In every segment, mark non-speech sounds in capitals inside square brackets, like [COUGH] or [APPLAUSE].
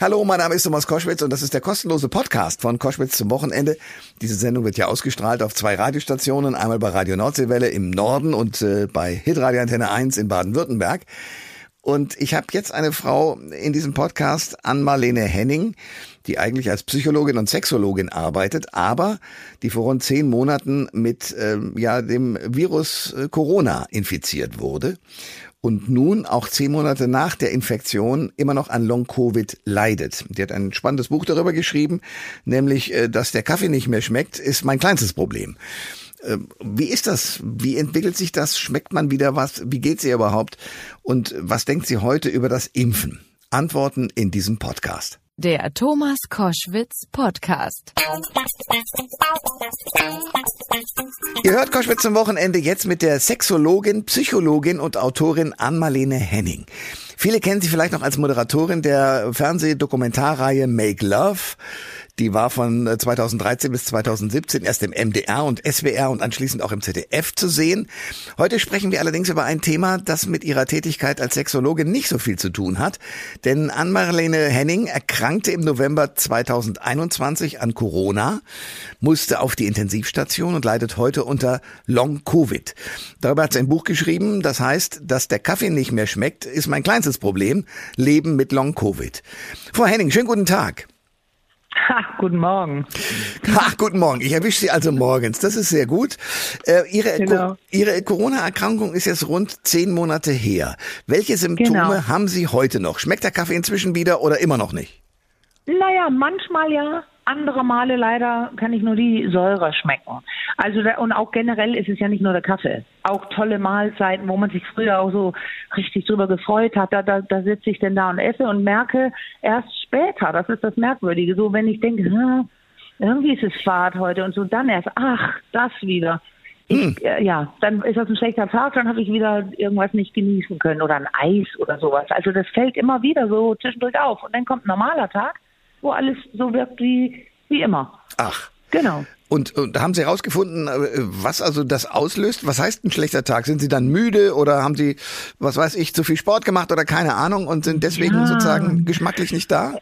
Hallo, mein Name ist Thomas Koschwitz und das ist der kostenlose Podcast von Koschwitz zum Wochenende. Diese Sendung wird ja ausgestrahlt auf zwei Radiostationen, einmal bei Radio Nordseewelle im Norden und äh, bei Hitradio Antenne 1 in Baden-Württemberg. Und ich habe jetzt eine Frau in diesem Podcast, Ann-Marlene Henning, die eigentlich als Psychologin und Sexologin arbeitet, aber die vor rund zehn Monaten mit äh, ja, dem Virus äh, Corona infiziert wurde und nun auch zehn Monate nach der Infektion immer noch an Long-Covid leidet. Die hat ein spannendes Buch darüber geschrieben, nämlich, äh, dass der Kaffee nicht mehr schmeckt, ist mein kleinstes Problem. Ähm, wie ist das? Wie entwickelt sich das? Schmeckt man wieder was? Wie geht's ihr überhaupt? Und was denkt sie heute über das Impfen? Antworten in diesem Podcast. Der Thomas Koschwitz Podcast. Ihr hört Koschwitz zum Wochenende jetzt mit der Sexologin, Psychologin und Autorin Ann-Marlene Henning. Viele kennen sie vielleicht noch als Moderatorin der Fernsehdokumentarreihe Make Love. Die war von 2013 äh, bis 2017 erst im MDR und SWR und anschließend auch im ZDF zu sehen. Heute sprechen wir allerdings über ein Thema, das mit ihrer Tätigkeit als Sexologin nicht so viel zu tun hat. Denn Ann-Marlene Henning erkrankte im November 2021 an Corona, musste auf die Intensivstation und leidet heute unter Long-Covid. Darüber hat sie ein Buch geschrieben, das heißt, dass der Kaffee nicht mehr schmeckt, ist mein kleinstes Problem. Leben mit Long-Covid. Frau Henning, schönen guten Tag. Ha, guten Morgen. Ach, guten Morgen. Ich erwische Sie also morgens. Das ist sehr gut. Äh, Ihre genau. Ihre Corona-Erkrankung ist jetzt rund zehn Monate her. Welche Symptome genau. haben Sie heute noch? Schmeckt der Kaffee inzwischen wieder oder immer noch nicht? Naja, manchmal ja, andere Male leider kann ich nur die Säure schmecken. Also da, und auch generell ist es ja nicht nur der Kaffee. Auch tolle Mahlzeiten, wo man sich früher auch so richtig drüber gefreut hat. Da, da, da sitze ich denn da und esse und merke erst später, das ist das Merkwürdige, so wenn ich denke, hm, irgendwie ist es Fahrt heute und so dann erst, ach, das wieder. Ich, hm. äh, ja, dann ist das ein schlechter Tag, dann habe ich wieder irgendwas nicht genießen können oder ein Eis oder sowas. Also das fällt immer wieder so zwischendurch auf. Und dann kommt ein normaler Tag wo alles so wirkt wie, wie immer. Ach. Genau. Und, und haben Sie herausgefunden, äh, was also das auslöst? Was heißt ein schlechter Tag? Sind Sie dann müde oder haben Sie, was weiß ich, zu viel Sport gemacht oder keine Ahnung und sind deswegen ja. sozusagen geschmacklich nicht da?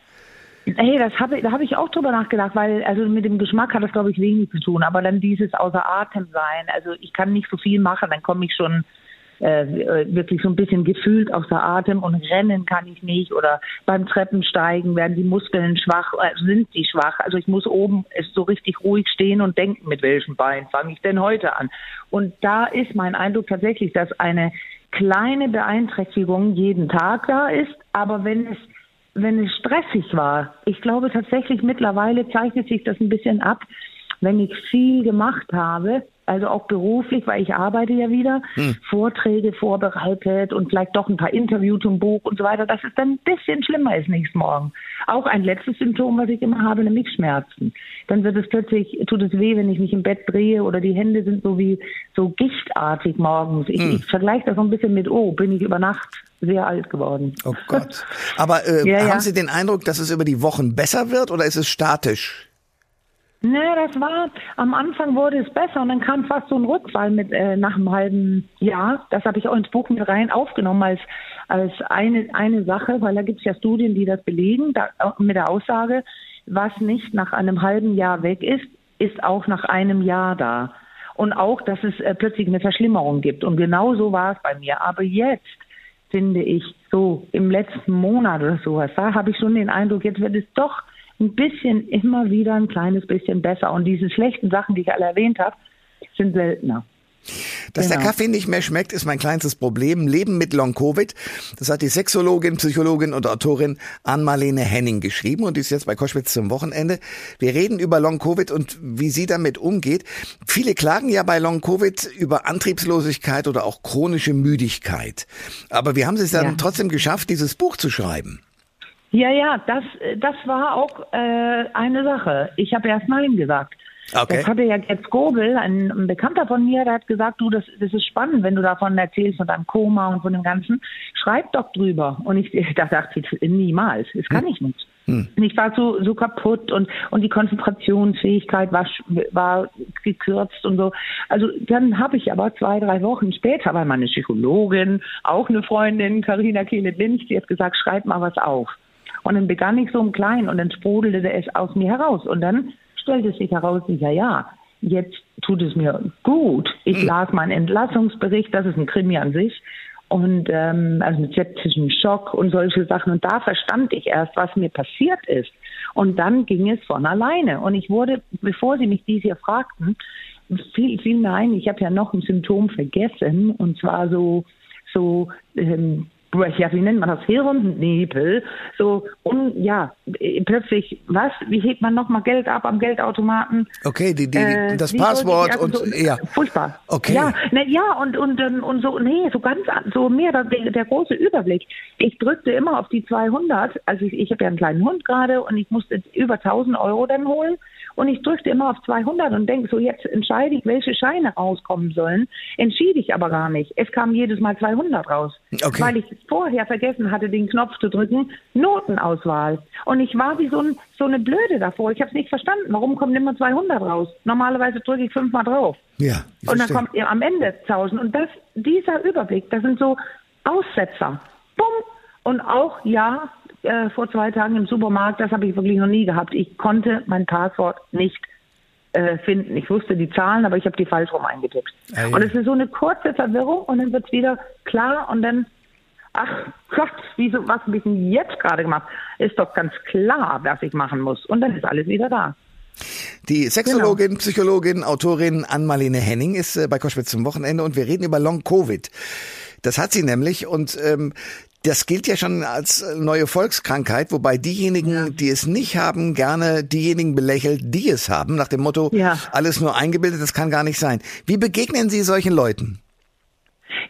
Hey, das habe da habe ich auch drüber nachgedacht, weil also mit dem Geschmack hat das glaube ich wenig zu tun, aber dann dieses außer Atem sein. Also ich kann nicht so viel machen, dann komme ich schon äh, wirklich so ein bisschen gefühlt außer Atem und rennen kann ich nicht oder beim Treppensteigen werden die Muskeln schwach, äh, sind die schwach. Also ich muss oben so richtig ruhig stehen und denken, mit welchem Bein fange ich denn heute an? Und da ist mein Eindruck tatsächlich, dass eine kleine Beeinträchtigung jeden Tag da ist, aber wenn es wenn es stressig war, ich glaube tatsächlich mittlerweile zeichnet sich das ein bisschen ab, wenn ich viel gemacht habe, also auch beruflich, weil ich arbeite ja wieder, hm. Vorträge vorbereitet und vielleicht doch ein paar Interviews zum Buch und so weiter, dass es dann ein bisschen schlimmer ist nächsten Morgen. Auch ein letztes Symptom, was ich immer habe, nämlich Schmerzen. Dann wird es plötzlich, tut es weh, wenn ich mich im Bett drehe oder die Hände sind so wie so gichtartig morgens. Ich, hm. ich vergleiche das so ein bisschen mit, oh, bin ich über Nacht sehr alt geworden. Oh [LAUGHS] Gott. Aber äh, ja, haben ja. Sie den Eindruck, dass es über die Wochen besser wird oder ist es statisch? Nee, das war, am Anfang wurde es besser und dann kam fast so ein Rückfall mit äh, nach einem halben Jahr. Das habe ich auch ins Buch mit rein aufgenommen als, als eine, eine Sache, weil da gibt es ja Studien, die das belegen, da, mit der Aussage, was nicht nach einem halben Jahr weg ist, ist auch nach einem Jahr da. Und auch, dass es äh, plötzlich eine Verschlimmerung gibt. Und genau so war es bei mir. Aber jetzt finde ich, so im letzten Monat oder sowas, da habe ich schon den Eindruck, jetzt wird es doch ein bisschen immer wieder ein kleines bisschen besser. Und diese schlechten Sachen, die ich alle erwähnt habe, sind seltener. Dass genau. der Kaffee nicht mehr schmeckt, ist mein kleinstes Problem. Leben mit Long-Covid. Das hat die Sexologin, Psychologin und Autorin Ann-Marlene Henning geschrieben und die ist jetzt bei Koschwitz zum Wochenende. Wir reden über Long-Covid und wie sie damit umgeht. Viele klagen ja bei Long-Covid über Antriebslosigkeit oder auch chronische Müdigkeit. Aber wir haben es dann ja. trotzdem geschafft, dieses Buch zu schreiben. Ja, ja, das, das war auch äh, eine Sache. Ich habe erst Nein gesagt. Okay. Das hatte ja jetzt Gobel, ein, ein, Bekannter von mir, der hat gesagt, du, das, das ist spannend, wenn du davon erzählst, von deinem Koma und von dem Ganzen. Schreib doch drüber. Und ich, [LAUGHS] da dachte ich, niemals, das kann hm. ich nicht. Hm. Ich war so, so kaputt und, und die Konzentrationsfähigkeit war, war gekürzt und so. Also dann habe ich aber zwei, drei Wochen später, weil meine Psychologin, auch eine Freundin, Karina Kehle-Binz, die hat gesagt, schreib mal was auf. Und dann begann ich so im Kleinen und dann sprudelte es aus mir heraus. Und dann stellte sich heraus, ja, ja, jetzt tut es mir gut. Ich hm. las meinen Entlassungsbericht, das ist ein Krimi an sich. Und ähm, also mit septischem Schock und solche Sachen. Und da verstand ich erst, was mir passiert ist. Und dann ging es von alleine. Und ich wurde, bevor Sie mich dies hier fragten, fiel, fiel mir ein, ich habe ja noch ein Symptom vergessen. Und zwar so, so ähm, ja, wie nennt man das, Hirnnebel, so, und ja, plötzlich, was, wie hebt man nochmal Geld ab am Geldautomaten? Okay, die, die, äh, das Passwort also und, so, ja. Furchtbar. Okay. Ja, ne, ja, und, und, und so, nee, so ganz, so mehr, der, der große Überblick. Ich drückte immer auf die 200, also ich, ich habe ja einen kleinen Hund gerade und ich musste über 1000 Euro dann holen und ich drückte immer auf 200 und denke so, jetzt entscheide ich, welche Scheine rauskommen sollen. Entschied ich aber gar nicht. Es kam jedes Mal 200 raus. Okay. Weil ich vorher vergessen hatte, den Knopf zu drücken, Notenauswahl. Und ich war wie so, ein, so eine Blöde davor. Ich habe es nicht verstanden. Warum kommen immer 200 raus? Normalerweise drücke ich fünfmal drauf. Ja. Und dann kommt am Ende 1000. Und das, dieser Überblick, das sind so Aussetzer. Bumm. Und auch, ja, äh, vor zwei Tagen im Supermarkt, das habe ich wirklich noch nie gehabt. Ich konnte mein Passwort nicht äh, finden. Ich wusste die Zahlen, aber ich habe die falsch rum eingetippt. Ah, ja. Und es ist so eine kurze Verwirrung und dann wird es wieder klar und dann, ach Gott, wieso, was habe ich denn jetzt gerade gemacht? Ist doch ganz klar, was ich machen muss. Und dann ist alles wieder da. Die Sexologin, genau. Psychologin, Autorin Ann-Marlene Henning ist äh, bei Koschwitz zum Wochenende und wir reden über Long Covid. Das hat sie nämlich und ähm, das gilt ja schon als äh, neue Volkskrankheit, wobei diejenigen, ja. die es nicht haben, gerne diejenigen belächelt, die es haben, nach dem Motto, ja. alles nur eingebildet, das kann gar nicht sein. Wie begegnen Sie solchen Leuten?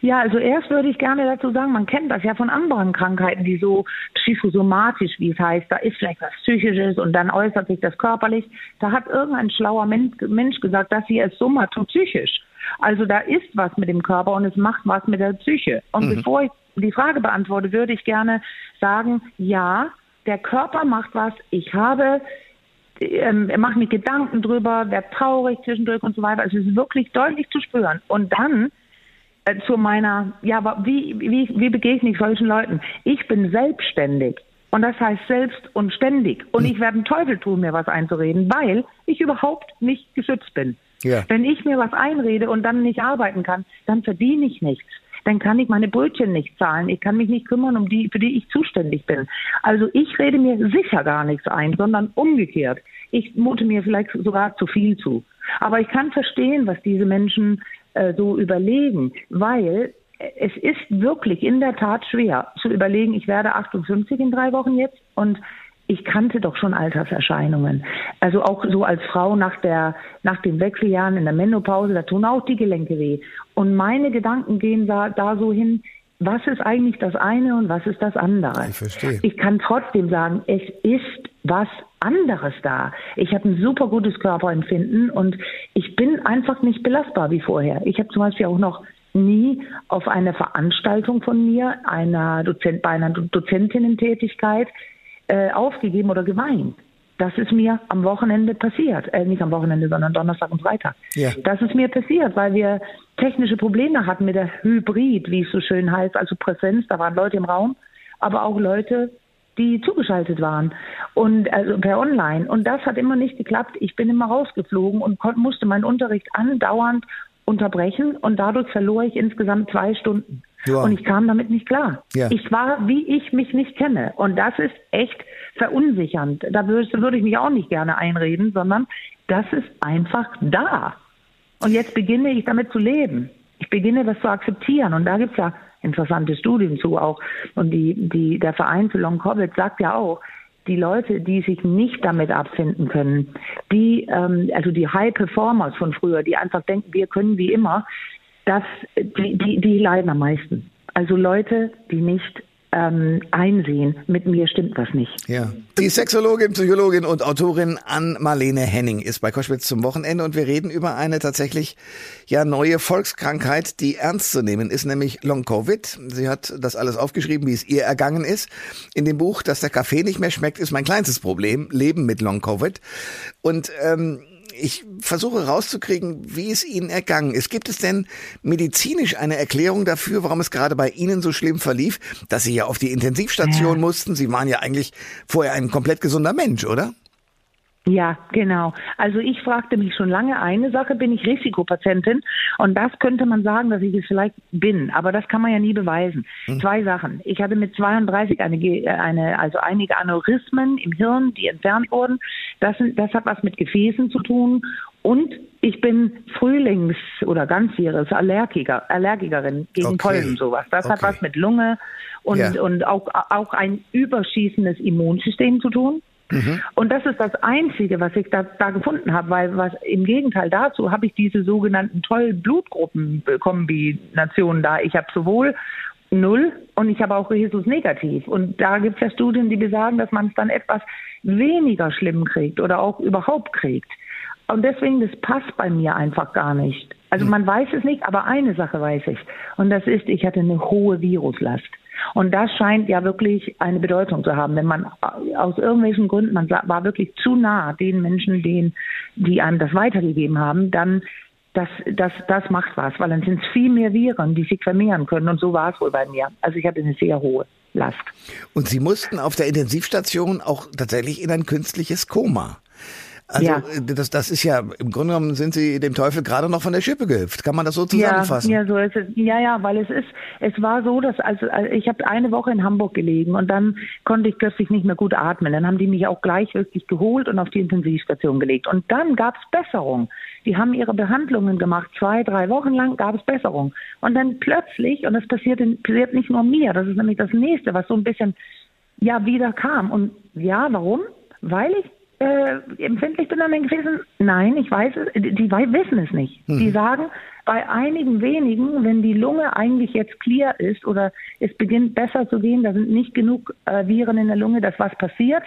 Ja, also erst würde ich gerne dazu sagen, man kennt das ja von anderen Krankheiten, die so psychosomatisch, wie es heißt, da ist vielleicht was Psychisches und dann äußert sich das körperlich. Da hat irgendein schlauer Mensch gesagt, das hier ist somatopsychisch. Also da ist was mit dem Körper und es macht was mit der Psyche. Und mhm. bevor ich die Frage beantworte, würde ich gerne sagen, ja, der Körper macht was. Ich habe ähm, mache mir Gedanken drüber, werde traurig zwischendurch und so weiter. Es ist wirklich deutlich zu spüren. Und dann äh, zu meiner, ja, aber wie, wie, wie begegne ich solchen Leuten? Ich bin selbstständig. Und das heißt selbst und ständig. Und hm. ich werde einen Teufel tun, mir was einzureden, weil ich überhaupt nicht geschützt bin. Ja. Wenn ich mir was einrede und dann nicht arbeiten kann, dann verdiene ich nichts. Dann kann ich meine Brötchen nicht zahlen. Ich kann mich nicht kümmern, um die, für die ich zuständig bin. Also ich rede mir sicher gar nichts ein, sondern umgekehrt. Ich mute mir vielleicht sogar zu viel zu. Aber ich kann verstehen, was diese Menschen äh, so überlegen, weil es ist wirklich in der Tat schwer zu überlegen, ich werde 58 in drei Wochen jetzt und ich kannte doch schon Alterserscheinungen. Also auch so als Frau nach der, nach den Wechseljahren in der Menopause, da tun auch die Gelenke weh. Und meine Gedanken gehen da, da so hin, was ist eigentlich das eine und was ist das andere? Ich verstehe. Ich kann trotzdem sagen, es ist was anderes da. Ich habe ein super gutes Körperempfinden und ich bin einfach nicht belastbar wie vorher. Ich habe zum Beispiel auch noch nie auf eine Veranstaltung von mir, einer Dozent, bei einer Dozentinnentätigkeit, äh, aufgegeben oder geweint. Das ist mir am Wochenende passiert. Äh, nicht am Wochenende, sondern Donnerstag und Freitag. Ja. Das ist mir passiert, weil wir technische Probleme hatten mit der Hybrid, wie es so schön heißt, also Präsenz. Da waren Leute im Raum, aber auch Leute, die zugeschaltet waren und also per Online. Und das hat immer nicht geklappt. Ich bin immer rausgeflogen und musste meinen Unterricht andauernd unterbrechen und dadurch verlor ich insgesamt zwei Stunden. Ja. Und ich kam damit nicht klar. Ja. Ich war, wie ich mich nicht kenne. Und das ist echt verunsichernd. Da würde, ich mich auch nicht gerne einreden, sondern das ist einfach da. Und jetzt beginne ich damit zu leben. Ich beginne das zu akzeptieren. Und da gibt es ja interessante Studien zu auch. Und die, die, der Verein für Long Covid sagt ja auch, die Leute, die sich nicht damit abfinden können, die, ähm, also die High Performers von früher, die einfach denken, wir können wie immer, das, die, die, die leiden am meisten. Also Leute, die nicht ähm, einsehen, mit mir stimmt was nicht. Ja. Die Sexologin, Psychologin und Autorin Ann-Marlene Henning ist bei Koschwitz zum Wochenende und wir reden über eine tatsächlich ja neue Volkskrankheit, die ernst zu nehmen ist, nämlich Long Covid. Sie hat das alles aufgeschrieben, wie es ihr ergangen ist. In dem Buch, dass der Kaffee nicht mehr schmeckt, ist mein kleinstes Problem, Leben mit Long Covid. Und ähm, ich versuche rauszukriegen, wie es Ihnen ergangen ist. Gibt es denn medizinisch eine Erklärung dafür, warum es gerade bei Ihnen so schlimm verlief, dass Sie ja auf die Intensivstation ja. mussten? Sie waren ja eigentlich vorher ein komplett gesunder Mensch, oder? Ja, genau. Also ich fragte mich schon lange eine Sache, bin ich Risikopatientin? Und das könnte man sagen, dass ich es vielleicht bin, aber das kann man ja nie beweisen. Hm. Zwei Sachen. Ich hatte mit 32 eine, eine, also einige Aneurysmen im Hirn, die entfernt wurden. Das, das hat was mit Gefäßen zu tun. Und ich bin Frühlings- oder ganzjähriges Allergiker, Allergikerin gegen okay. Pollen, sowas. Das okay. hat was mit Lunge und, ja. und auch, auch ein überschießendes Immunsystem zu tun. Mhm. Und das ist das Einzige, was ich da, da gefunden habe, weil was im Gegenteil dazu habe ich diese sogenannten tollen Blutgruppenkombinationen da. Ich habe sowohl Null und ich habe auch Rhesus negativ. Und da gibt es ja Studien, die besagen, dass man es dann etwas weniger schlimm kriegt oder auch überhaupt kriegt. Und deswegen, das passt bei mir einfach gar nicht. Also mhm. man weiß es nicht, aber eine Sache weiß ich. Und das ist, ich hatte eine hohe Viruslast. Und das scheint ja wirklich eine Bedeutung zu haben, wenn man aus irgendwelchen Gründen, man war wirklich zu nah den Menschen, denen, die einem das weitergegeben haben, dann das, das, das macht was, weil dann sind es viel mehr Viren, die sich vermehren können. Und so war es wohl bei mir. Also ich hatte eine sehr hohe Last. Und Sie mussten auf der Intensivstation auch tatsächlich in ein künstliches Koma. Also ja. Äh, das, das ist ja, im Grunde genommen sind Sie dem Teufel gerade noch von der Schippe gehüpft. Kann man das so zusammenfassen? Ja, ja, so ist es. Ja, ja, weil es ist, es war so, dass also ich habe eine Woche in Hamburg gelegen und dann konnte ich plötzlich nicht mehr gut atmen. Dann haben die mich auch gleich wirklich geholt und auf die Intensivstation gelegt. Und dann gab es Besserung. Die haben ihre Behandlungen gemacht. Zwei, drei Wochen lang gab es Besserung. Und dann plötzlich, und das passiert, passiert nicht nur mir, das ist nämlich das nächste, was so ein bisschen ja wieder kam. Und ja, warum? Weil ich äh, empfindlich bin an den Gefäßen? Nein, ich weiß es. Die, die wissen es nicht. Mhm. Die sagen, bei einigen wenigen, wenn die Lunge eigentlich jetzt clear ist oder es beginnt besser zu gehen, da sind nicht genug äh, Viren in der Lunge, dass was passiert,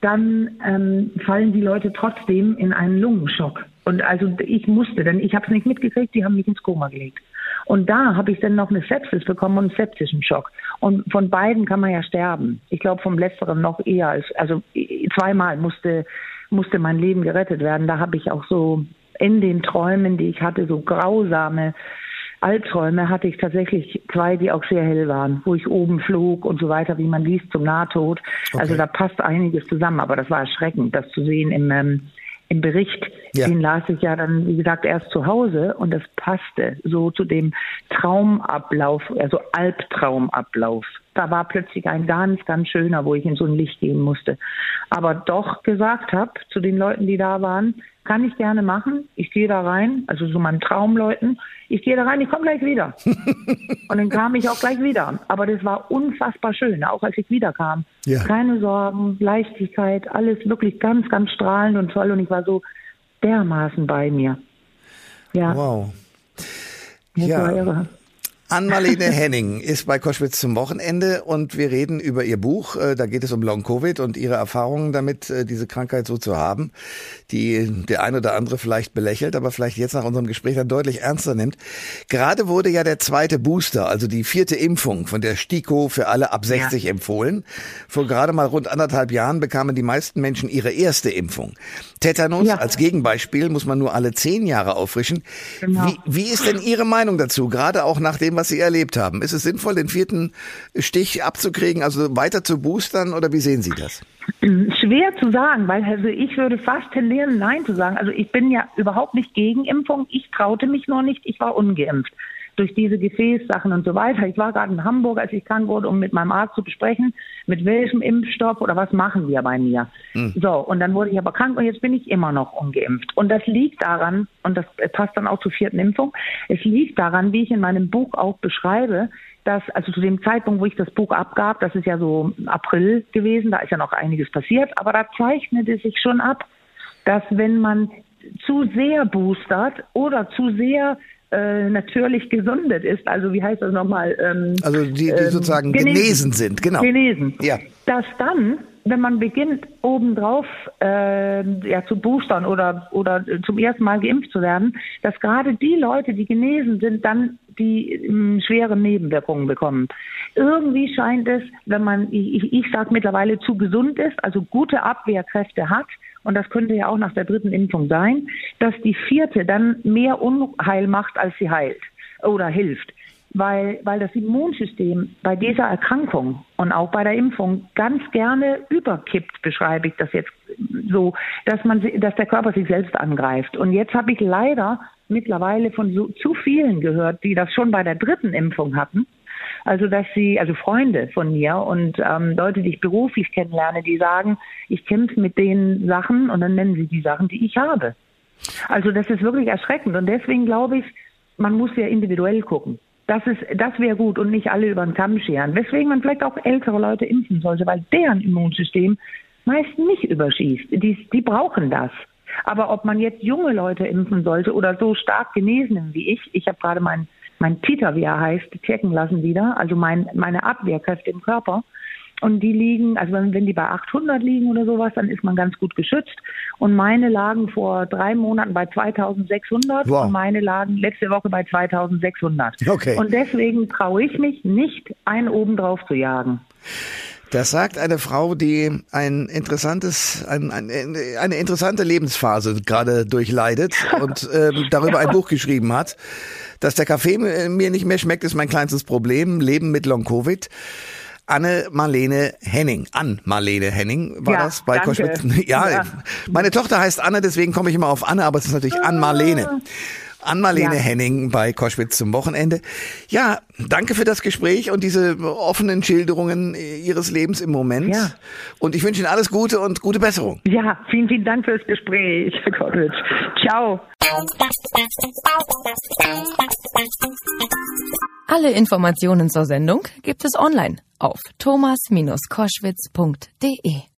dann ähm, fallen die Leute trotzdem in einen Lungenschock. Und also ich musste, denn ich habe es nicht mitgekriegt, die haben mich ins Koma gelegt. Und da habe ich dann noch eine Sepsis bekommen und einen septischen Schock. Und von beiden kann man ja sterben. Ich glaube vom letzteren noch eher als, also zweimal musste, musste mein Leben gerettet werden. Da habe ich auch so in den Träumen, die ich hatte, so grausame Albträume hatte ich tatsächlich zwei, die auch sehr hell waren, wo ich oben flog und so weiter, wie man liest, zum Nahtod. Okay. Also da passt einiges zusammen, aber das war erschreckend, das zu sehen im, ähm, im Bericht, ja. den las ich ja dann, wie gesagt, erst zu Hause und das passte so zu dem Traumablauf, also Albtraumablauf. Da war plötzlich ein ganz, ganz schöner, wo ich in so ein Licht gehen musste. Aber doch gesagt habe zu den Leuten, die da waren, kann ich gerne machen. Ich gehe da rein, also so meinen Traumleuten. Ich gehe da rein, ich komme gleich wieder. [LAUGHS] und dann kam ich auch gleich wieder. Aber das war unfassbar schön, auch als ich wiederkam. Ja. Keine Sorgen, Leichtigkeit, alles wirklich ganz, ganz strahlend und toll. Und ich war so dermaßen bei mir. Ja. Wow. Das ja. Ann-Marlene Henning ist bei Koschwitz zum Wochenende und wir reden über ihr Buch. Äh, da geht es um Long-Covid und ihre Erfahrungen damit, äh, diese Krankheit so zu haben, die der eine oder andere vielleicht belächelt, aber vielleicht jetzt nach unserem Gespräch dann deutlich ernster nimmt. Gerade wurde ja der zweite Booster, also die vierte Impfung von der STIKO für alle ab 60 ja. empfohlen. Vor gerade mal rund anderthalb Jahren bekamen die meisten Menschen ihre erste Impfung. Tetanus ja. als Gegenbeispiel muss man nur alle zehn Jahre auffrischen. Genau. Wie, wie ist denn Ihre Meinung dazu, gerade auch nach dem, was Sie erlebt haben? Ist es sinnvoll, den vierten Stich abzukriegen, also weiter zu boostern oder wie sehen Sie das? Schwer zu sagen, weil also ich würde fast tendieren, Nein zu sagen. Also ich bin ja überhaupt nicht gegen Impfung. Ich traute mich nur nicht. Ich war ungeimpft durch diese Gefäßsachen und so weiter. Ich war gerade in Hamburg, als ich krank wurde, um mit meinem Arzt zu besprechen, mit welchem Impfstoff oder was machen wir bei mir. Mhm. So, und dann wurde ich aber krank und jetzt bin ich immer noch ungeimpft. Und das liegt daran, und das passt dann auch zur vierten Impfung, es liegt daran, wie ich in meinem Buch auch beschreibe, dass, also zu dem Zeitpunkt, wo ich das Buch abgab, das ist ja so April gewesen, da ist ja noch einiges passiert, aber da zeichnete sich schon ab, dass wenn man zu sehr boostert oder zu sehr äh, natürlich gesundet ist, also wie heißt das nochmal? Ähm, also die, die ähm, sozusagen genesen, genesen, sind, genau. Genesen. Ja. Dass dann, wenn man beginnt, obendrauf äh, ja, zu boostern oder, oder zum ersten Mal geimpft zu werden, dass gerade die Leute, die genesen sind, dann die ähm, schweren Nebenwirkungen bekommen. Irgendwie scheint es, wenn man, ich, ich sage mittlerweile, zu gesund ist, also gute Abwehrkräfte hat und das könnte ja auch nach der dritten Impfung sein, dass die vierte dann mehr Unheil macht, als sie heilt oder hilft. Weil, weil das Immunsystem bei dieser Erkrankung und auch bei der Impfung ganz gerne überkippt, beschreibe ich das jetzt so, dass man, dass der Körper sich selbst angreift. Und jetzt habe ich leider mittlerweile von so, zu vielen gehört, die das schon bei der dritten Impfung hatten also dass sie, also Freunde von mir und ähm, Leute, die ich beruflich kennenlerne, die sagen, ich kämpfe mit den Sachen und dann nennen sie die Sachen, die ich habe. Also das ist wirklich erschreckend und deswegen glaube ich, man muss ja individuell gucken. Das das wäre gut und nicht alle über den Kamm scheren. Weswegen man vielleicht auch ältere Leute impfen sollte, weil deren Immunsystem meist nicht überschießt. Die, die brauchen das. Aber ob man jetzt junge Leute impfen sollte oder so stark Genesenen wie ich, ich habe gerade meinen mein Titer, wie er heißt, checken lassen wieder, also mein, meine Abwehrkräfte im Körper. Und die liegen, also wenn, wenn die bei 800 liegen oder sowas, dann ist man ganz gut geschützt. Und meine lagen vor drei Monaten bei 2600 wow. und meine lagen letzte Woche bei 2600. Okay. Und deswegen traue ich mich nicht, einen oben drauf zu jagen. Das sagt eine Frau, die ein interessantes, ein, ein, eine interessante Lebensphase gerade durchleidet [LAUGHS] und ähm, darüber ein Buch geschrieben hat. Dass der Kaffee mir nicht mehr schmeckt, ist mein kleinstes Problem. Leben mit Long Covid. Anne Marlene Henning. Ann Marlene Henning war ja, das bei Koschwitz. [LAUGHS] Ja, ja, meine Tochter heißt Anne, deswegen komme ich immer auf Anne, aber es ist natürlich Ann Marlene. Ann-Marlene ja. Henning bei Koschwitz zum Wochenende. Ja, danke für das Gespräch und diese offenen Schilderungen Ihres Lebens im Moment. Ja. Und ich wünsche Ihnen alles Gute und gute Besserung. Ja, vielen, vielen Dank fürs Gespräch, Herr Koschwitz. Ciao. Alle Informationen zur Sendung gibt es online auf thomas-koschwitz.de.